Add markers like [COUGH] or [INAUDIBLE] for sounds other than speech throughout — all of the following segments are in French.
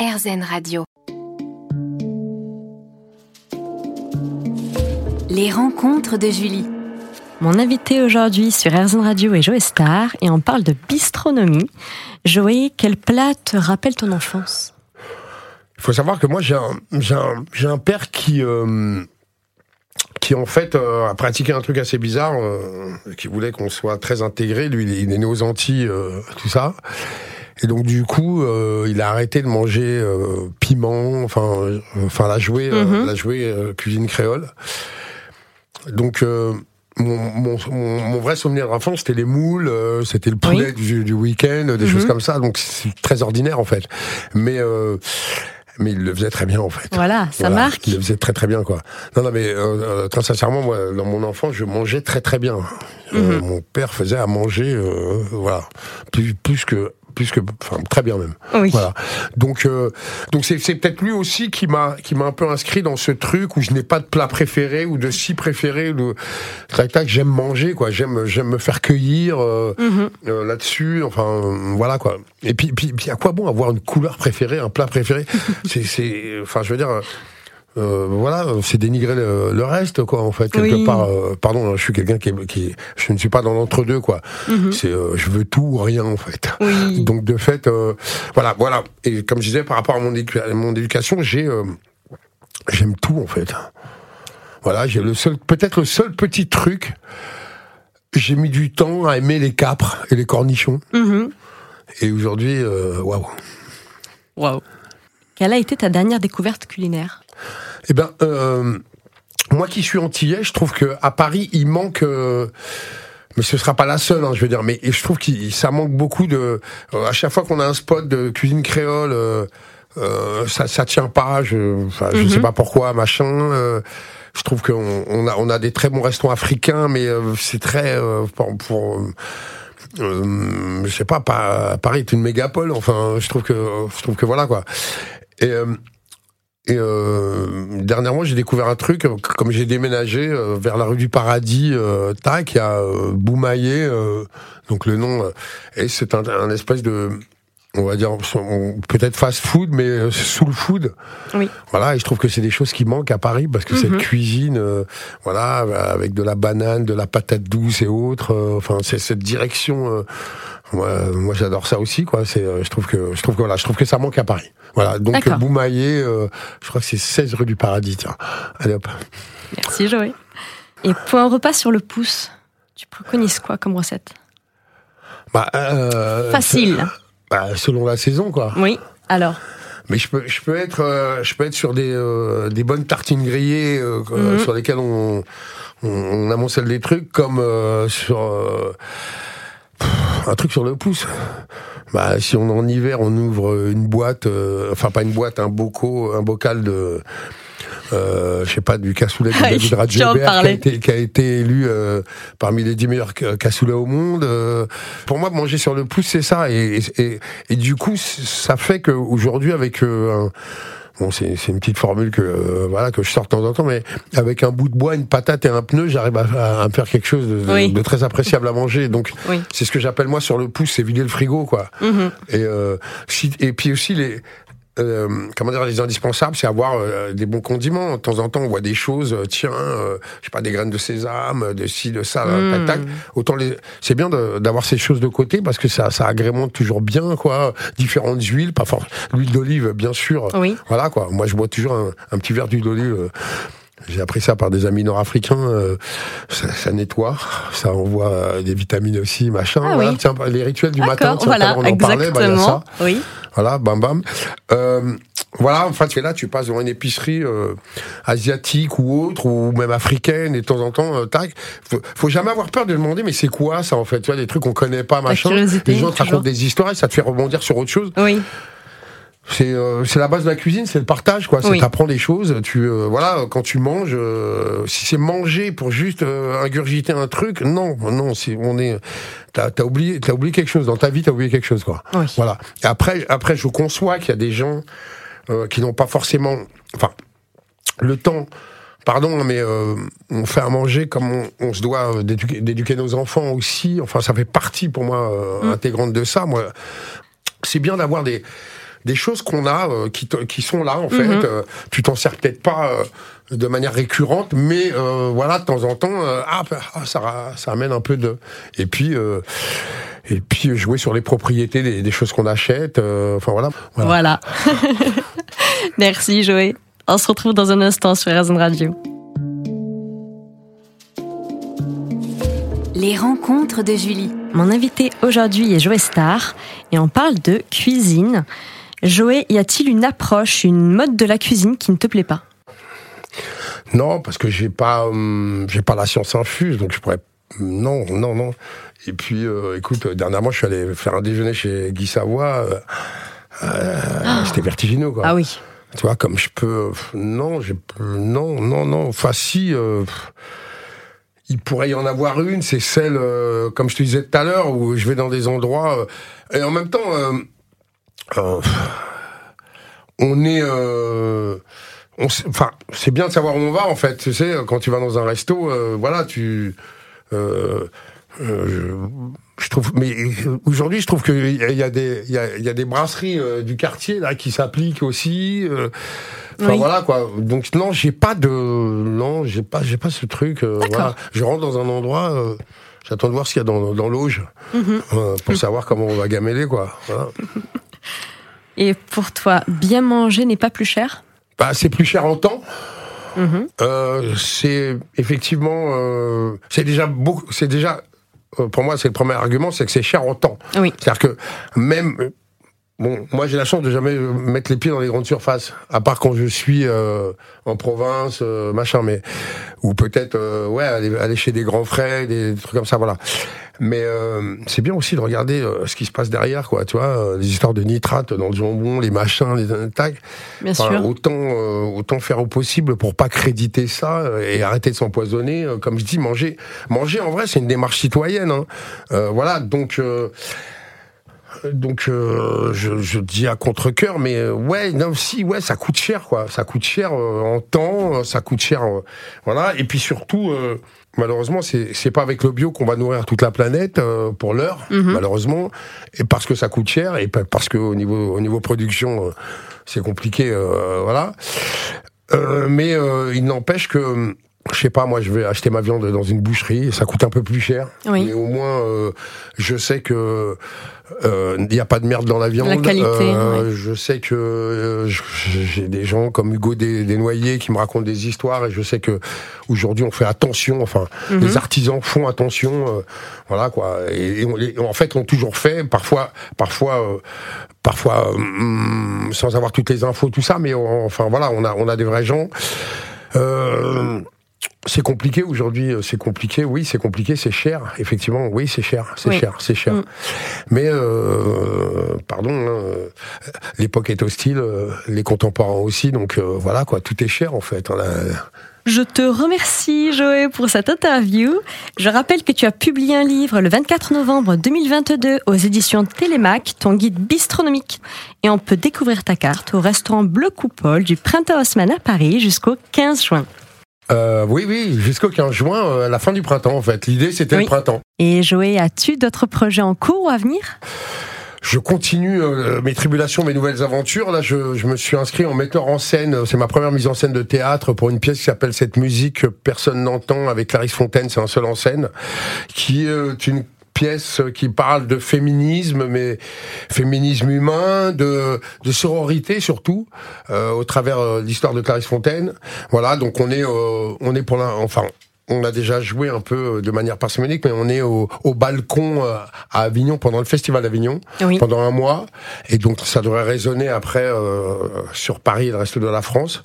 RZN Radio. Les rencontres de Julie. Mon invité aujourd'hui sur RZN Radio est Joël Star et on parle de bistronomie. Joël, quel plat te rappelle ton enfance? Il faut savoir que moi j'ai un, j'ai un, j'ai un père qui, euh, qui en fait euh, a pratiqué un truc assez bizarre, euh, qui voulait qu'on soit très intégré. Lui, il est- il est né aux Antilles, euh, tout ça. Et donc du coup, euh, il a arrêté de manger euh, piment, enfin, euh, enfin la jouer, euh, Mhm. la jouer euh, cuisine créole. Donc euh, mon, mon, mon, mon vrai souvenir d'enfance, c'était les moules, euh, c'était le poulet du, du week-end, des Mhm. choses comme ça. Donc c'est très ordinaire en fait. Mais euh, mais il le faisait très bien en fait. Voilà, ça Voilà, marque. Il le faisait très très bien quoi. Non non mais euh, très sincèrement moi dans mon enfance je mangeais très très bien. Euh, Mhm. mon père faisait à manger euh, voilà plus plus que plus que enfin très bien même. Oui. Voilà. Donc euh, donc c'est c'est peut-être lui aussi qui m'a qui m'a un peu inscrit dans ce truc où je n'ai pas de plat préféré ou de si préféré ou tac tac j'aime manger quoi j'aime j'aime me faire cueillir euh, Mhm. euh, là-dessus enfin voilà quoi et puis puis puis à quoi bon avoir une couleur préférée un plat préféré? [LAUGHS] C'est c'est enfin je veux dire euh, voilà, c'est dénigrer le, le reste, quoi, en fait, quelque Oui. part. euh, pardon, je suis quelqu'un qui, je ne suis pas dans l'entre-deux, quoi. Mhm. C'est, euh, je veux tout ou rien, en fait. Oui. [LAUGHS] Donc de fait, voilà, voilà. Et comme je disais, par rapport à mon, éducation, j'ai, j'aime tout en fait. Voilà, j'ai le seul, peut-être le seul petit truc. J'ai mis du temps à aimer les capres et les cornichons. Mhm. Et aujourd'hui, waouh. Waouh. Quelle a été ta dernière découverte culinaire? Eh ben, euh, moi qui suis antillais, je trouve que à Paris, il manque. euh, mais ce sera pas la seule, hein, je veux dire. Mais et je trouve que ça manque beaucoup de. euh, à chaque fois qu'on a un spot de cuisine créole, euh, euh, ça, ça tient pas. Je, enfin, je Mhm. sais pas pourquoi, machin. euh, je trouve qu'on on a, on a des très bons restaurants africains, mais euh, c'est très euh, pour. pour euh, je sais pas, pas, Paris est une mégapole. Enfin, je trouve que, je trouve que voilà quoi. Et euh, et euh, dernièrement, j'ai découvert un truc, euh, comme j'ai déménagé euh, vers la rue du Paradis, euh, tac, il y a Boumaillé, donc le nom, et c'est un, un espèce de, on va dire, peut-être fast food, mais euh, soul food. Oui. Voilà, et je trouve que c'est des choses qui manquent à Paris, parce que cette Mhm. cuisine, euh, voilà, avec de la banane, de la patate douce et autres, euh, enfin, c'est cette direction... euh, moi, moi j'adore ça aussi, quoi. C'est, je trouve que, je trouve que voilà, je trouve que ça manque à Paris. Voilà, donc. Boumaillé, je crois que c'est 16 rue du Paradis. Tiens, allez hop. Merci Joël. Et pour un repas sur le pouce, tu préconises quoi comme recette? Bah, euh, Facile. Bah, selon la saison, quoi. Oui. Alors. Mais je peux, je peux être, euh, je peux être sur des, euh, des bonnes tartines grillées euh, Mhm. sur lesquelles on, on, on amoncelle des trucs, comme euh, sur euh, pff, un truc sur le pouce. Bah, si on est en hiver, on ouvre une boîte, euh, enfin pas une boîte, un bocal, un bocal de, euh, je sais pas, du cassoulet de Ah, David Radjobert, qui a été, qui a été élu euh, parmi les 10 meilleurs ca- cassoulets au monde. euh. pour moi, manger sur le pouce, c'est ça. Et, et, et, et du coup, ça fait qu'aujourd'hui, avec euh, un Bon, c'est une petite formule que euh, voilà que je sors de temps en temps, mais avec un bout de bois, une patate et un pneu, j'arrive à, à me faire quelque chose de, de- Oui. de très appréciable à manger. Donc, Oui. c'est ce que j'appelle moi sur le pouce, c'est vider le frigo, quoi. Mhm. Et, euh, si, et puis aussi les euh, comment dire les indispensables, c'est avoir euh, des bons condiments. De temps en temps, on voit des choses. euh, tiens, euh, je sais pas, des graines de sésame, de ci, de ça, tac, tac. Autant les, c'est bien d'avoir ces choses de côté parce que ça, ça agrémente toujours bien, quoi. Différentes huiles, pas forcément l'huile d'olive, bien sûr. Oui. Voilà quoi. Moi, je bois toujours un, un petit verre d'huile d'olive. J'ai appris ça par des amis nord-africains. euh, ça, ça nettoie, ça envoie euh, des vitamines aussi, machin. Ah voilà. oui. Tiens, les rituels du matin, tiens, Voilà. on en parlait, bah, il y a ça. oui. Voilà, bam bam. Euh, voilà, en fait, là, tu passes devant une épicerie euh, asiatique ou autre, ou même africaine, et de temps en temps, euh, tac. Faut, faut jamais avoir peur de demander, mais c'est quoi ça en fait? Tu vois, des trucs qu'on connaît pas, machin. Les gens te racontent des histoires et ça te fait rebondir sur autre chose. Oui. C'est euh, c'est la base de la cuisine, c'est le partage, quoi. C'est Oui. t'apprends des choses. Tu euh, voilà, quand tu manges, euh, si c'est manger pour juste euh, ingurgiter un truc, non, non, c'est on est. T'as as oublié, t'as oublié quelque chose dans ta vie, t'as oublié quelque chose, quoi. Oui. Voilà. Et après, après, je conçois qu'il y a des gens euh, qui n'ont pas forcément, enfin, le temps. Pardon, mais euh, on fait à manger comme on, on se doit d'éduquer d'éduquer nos enfants aussi. Enfin, ça fait partie pour moi euh, Mm. intégrante de ça. Moi, c'est bien d'avoir des des choses qu'on a euh, qui, te- qui sont là en fait. Mhm. Euh, tu t'en sers peut-être pas euh, de manière récurrente, mais euh, voilà, de temps en temps, euh, ah, bah, ah, ça, ça amène un peu de. Et puis. euh, et puis jouer sur les propriétés des, des choses qu'on achète. euh, enfin voilà. Voilà. Voilà. [LAUGHS] Merci Joël. On se retrouve dans un instant sur RZN Radio. Les rencontres de Julie. Mon invité aujourd'hui est Joël Star et on parle de cuisine. Joël, y a-t-il une approche, une mode de la cuisine qui ne te plaît pas? Non, parce que j'ai pas, hum, j'ai pas la science infuse, donc je pourrais. Non, non, non. Et puis, euh, écoute, dernièrement, je suis allé faire un déjeuner chez Guy Savoie. euh, euh, C'était vertigineux, quoi. Ah oui. Tu vois, comme je peux. Non, j'ai. Non, non, non. Enfin, si. euh, il pourrait y en avoir une, c'est celle, euh, comme je te disais tout à l'heure, où je vais dans des endroits. euh, et en même temps. Euh, on est. euh, on Enfin, c'est bien de savoir où on va, en fait. Tu sais, quand tu vas dans un resto, euh, voilà, tu. euh, je, je trouve, mais aujourd'hui, je trouve qu'il y a, il y a des, il y a, il y a des brasseries du quartier là qui s'appliquent aussi. Enfin Oui. voilà quoi. Donc non, j'ai pas de, non, j'ai pas, j'ai pas ce truc. voilà. Je rentre dans un endroit, j'attends de voir ce qu'il y a dans, dans l'auge Mhm. euh, pour savoir comment on va gameler quoi. Voilà. [LAUGHS] Et pour toi, bien manger n'est pas plus cher? Bah, c'est plus cher en temps. Mhm. Euh, c'est effectivement, euh, c'est déjà beaucoup, c'est déjà, euh, pour moi, c'est le premier argument, c'est que c'est cher en temps. Oui. C'est-à-dire que même, bon, moi j'ai la chance de jamais mettre les pieds dans les grandes surfaces, à part quand je suis en province, machin, mais ou peut-être, ouais, aller, aller chez des grands frères, des, trucs comme ça, voilà. Mais euh, c'est bien aussi de regarder euh, ce qui se passe derrière, quoi, tu vois, euh, les histoires de nitrate dans le jambon, les machins, les tacs. Bien Enfin, sûr. autant, euh, autant faire au possible pour pas créditer ça euh, et arrêter de s'empoisonner. Euh, Comme je dis, manger, manger en vrai, c'est une démarche citoyenne. Hein. Euh, voilà, donc. euh, donc euh, je, je dis à contre cœur mais euh, ouais non si ouais ça coûte cher quoi ça coûte cher euh, en temps euh, ça coûte cher euh, voilà et puis surtout euh, malheureusement c'est c'est pas avec le bio qu'on va nourrir toute la planète euh, pour l'heure Mhm. malheureusement et parce que ça coûte cher et pa- parce que au niveau au niveau production euh, c'est compliqué euh, voilà Euh, mais euh, il n'empêche que je sais pas, moi je vais acheter ma viande dans une boucherie, ça coûte un peu plus cher. Oui. Mais au moins, euh, je sais que euh, il n'y a pas de merde dans la viande. La qualité, Euh, Je sais que euh, j'ai des gens comme Hugo Des- Desnoyers qui me racontent des histoires et je sais que aujourd'hui on fait attention. Enfin, Mhm. les artisans font attention. voilà quoi. Et, et on- et en fait, ont toujours fait. Parfois, parfois. euh, Parfois, hum, sans avoir toutes les infos, tout ça, mais on- enfin voilà, on a on a des vrais gens. Euh, c'est compliqué aujourd'hui, euh, c'est compliqué, oui, c'est compliqué, c'est cher, effectivement, oui, c'est cher, c'est Oui. cher, c'est cher. Mm. Mais, euh, pardon, hein, euh, l'époque est hostile, euh, les contemporains aussi, donc euh, voilà, quoi, tout est cher en fait. hein. Je te remercie, Joël, pour cette interview. Je rappelle que tu as publié un livre le 24 novembre 2022 aux éditions Télémac, ton guide bistronomique. Et on peut découvrir ta carte au restaurant Bleu Coupole du Printemps Haussmann à Paris jusqu'au 15 juin. Euh, oui, oui, jusqu'au 15 juin, euh, à la fin du printemps en fait. L'idée c'était Oui. le printemps. Et Joël, as-tu d'autres projets en cours ou à venir? Je continue euh, mes tribulations, mes nouvelles aventures. Là, je, je me suis inscrit en metteur en scène. C'est ma première mise en scène de théâtre pour une pièce qui s'appelle Cette musique que personne n'entend avec Clarisse Fontaine. C'est un seul en scène, qui est une pièce qui parle de féminisme, mais féminisme humain, de, de sororité surtout, euh, au travers euh, l'histoire de Clarisse Fontaine. Voilà, donc on est, euh, on est pour l'in- enfin. On a déjà joué un peu euh, de manière parcimonique, mais on est au, au balcon euh, à Avignon pendant le festival d'Avignon Oui. pendant un mois, et donc ça devrait résonner après euh, sur Paris et le reste de la France.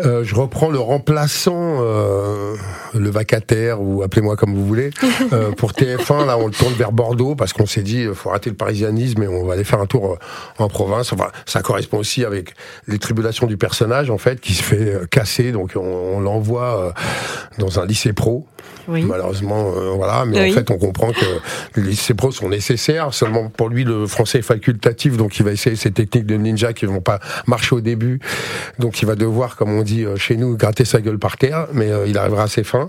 Euh, je reprends le remplaçant, euh, le vacataire ou appelez-moi comme vous voulez, [LAUGHS] euh, pour TF1. Là, on le tourne vers Bordeaux parce qu'on s'est dit, faut arrêter le parisianisme et on va aller faire un tour en province. Enfin, ça correspond aussi avec les tribulations du personnage en fait qui se fait casser, donc on, on l'envoie euh, dans un lycée pro. Oui. Malheureusement, euh, voilà, mais Oui. en fait, on comprend que les lycées pros sont nécessaires. Seulement pour lui, le français est facultatif, donc il va essayer ces techniques de ninja qui vont pas marcher au début. Donc il va devoir, comme on dit euh, chez nous, gratter sa gueule par terre, mais euh, il arrivera à ses fins.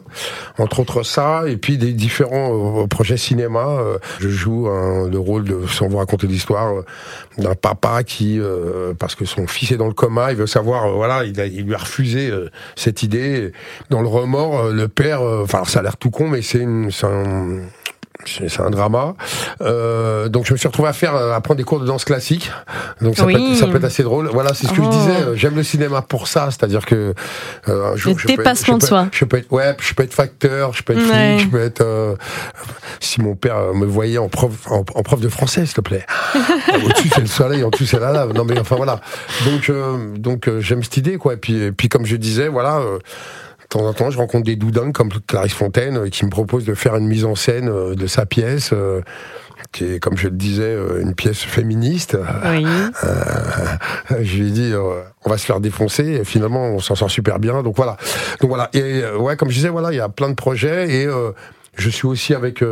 Entre autres ça, et puis des différents euh, projets cinéma. je joue un- le rôle de, sans vous raconter l'histoire, d'un papa qui, euh, parce que son fils est dans le coma, il veut savoir, voilà, il, a- il lui a refusé cette idée. Dans le remords, le père, euh, enfin ça a l'air tout con, mais c'est une, c'est un, c'est c'est un drama. Euh, donc je me suis retrouvé à faire, euh, à prendre des cours de danse classique. Donc ça, Oui. peut, être, ça peut être assez drôle. Voilà, c'est ce que Oh. je disais. euh, J'aime le cinéma pour ça, c'est-à-dire que euh, un jour, Le je peux être- dépassement de soi. Je peux être, ouais, je peux être facteur, je peux être Ouais. flic, je peux être. euh, si mon père me voyait en prof, en, en prof de français, s'il te plaît. [LAUGHS] Au-dessus c'est le soleil, en desssus c'est la lave. Non mais enfin voilà. Donc donc j'aime cette idée quoi. Et puis et puis comme je disais, voilà. De temps en temps, je rencontre des doudins comme Clarisse Fontaine euh, qui me propose de faire une mise en scène euh, de sa pièce, euh, qui est, comme je le disais, une pièce féministe. Oui. Euh, [LAUGHS] je lui ai dit, euh, on va se faire défoncer. Et finalement, on s'en sort super bien. Donc voilà. Donc voilà. Et euh, ouais, comme je disais, voilà, il y a plein de projets et euh, je suis aussi avec.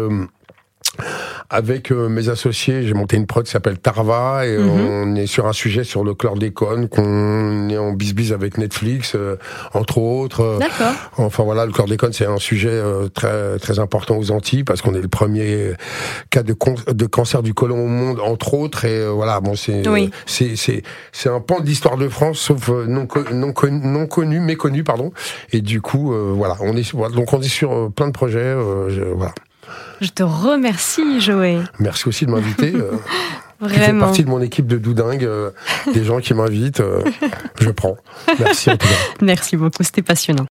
Avec euh, mes associés, j'ai monté une prod qui s'appelle Tarva et Mhm. on est sur un sujet sur le chlordécone qu'on est en bisbise avec Netflix, euh, entre autres. Euh, D'accord. Enfin voilà, le chlordécone c'est un sujet euh, très très important aux Antilles parce qu'on est le premier cas de, con- de cancer du côlon au monde entre autres et euh, voilà bon c'est Oui. c'est c'est c'est un pan de l'histoire de France sauf euh, non non connu, non connu méconnu pardon et du coup euh, voilà on est donc on est sur plein de projets euh, je- voilà Je te remercie, Joël. merci aussi de m'inviter euh, [LAUGHS] tu fais Vraiment. partie de mon équipe de doudingues euh, des gens qui m'invitent euh, je prends merci cas [LAUGHS] Merci beaucoup, c'était passionnant.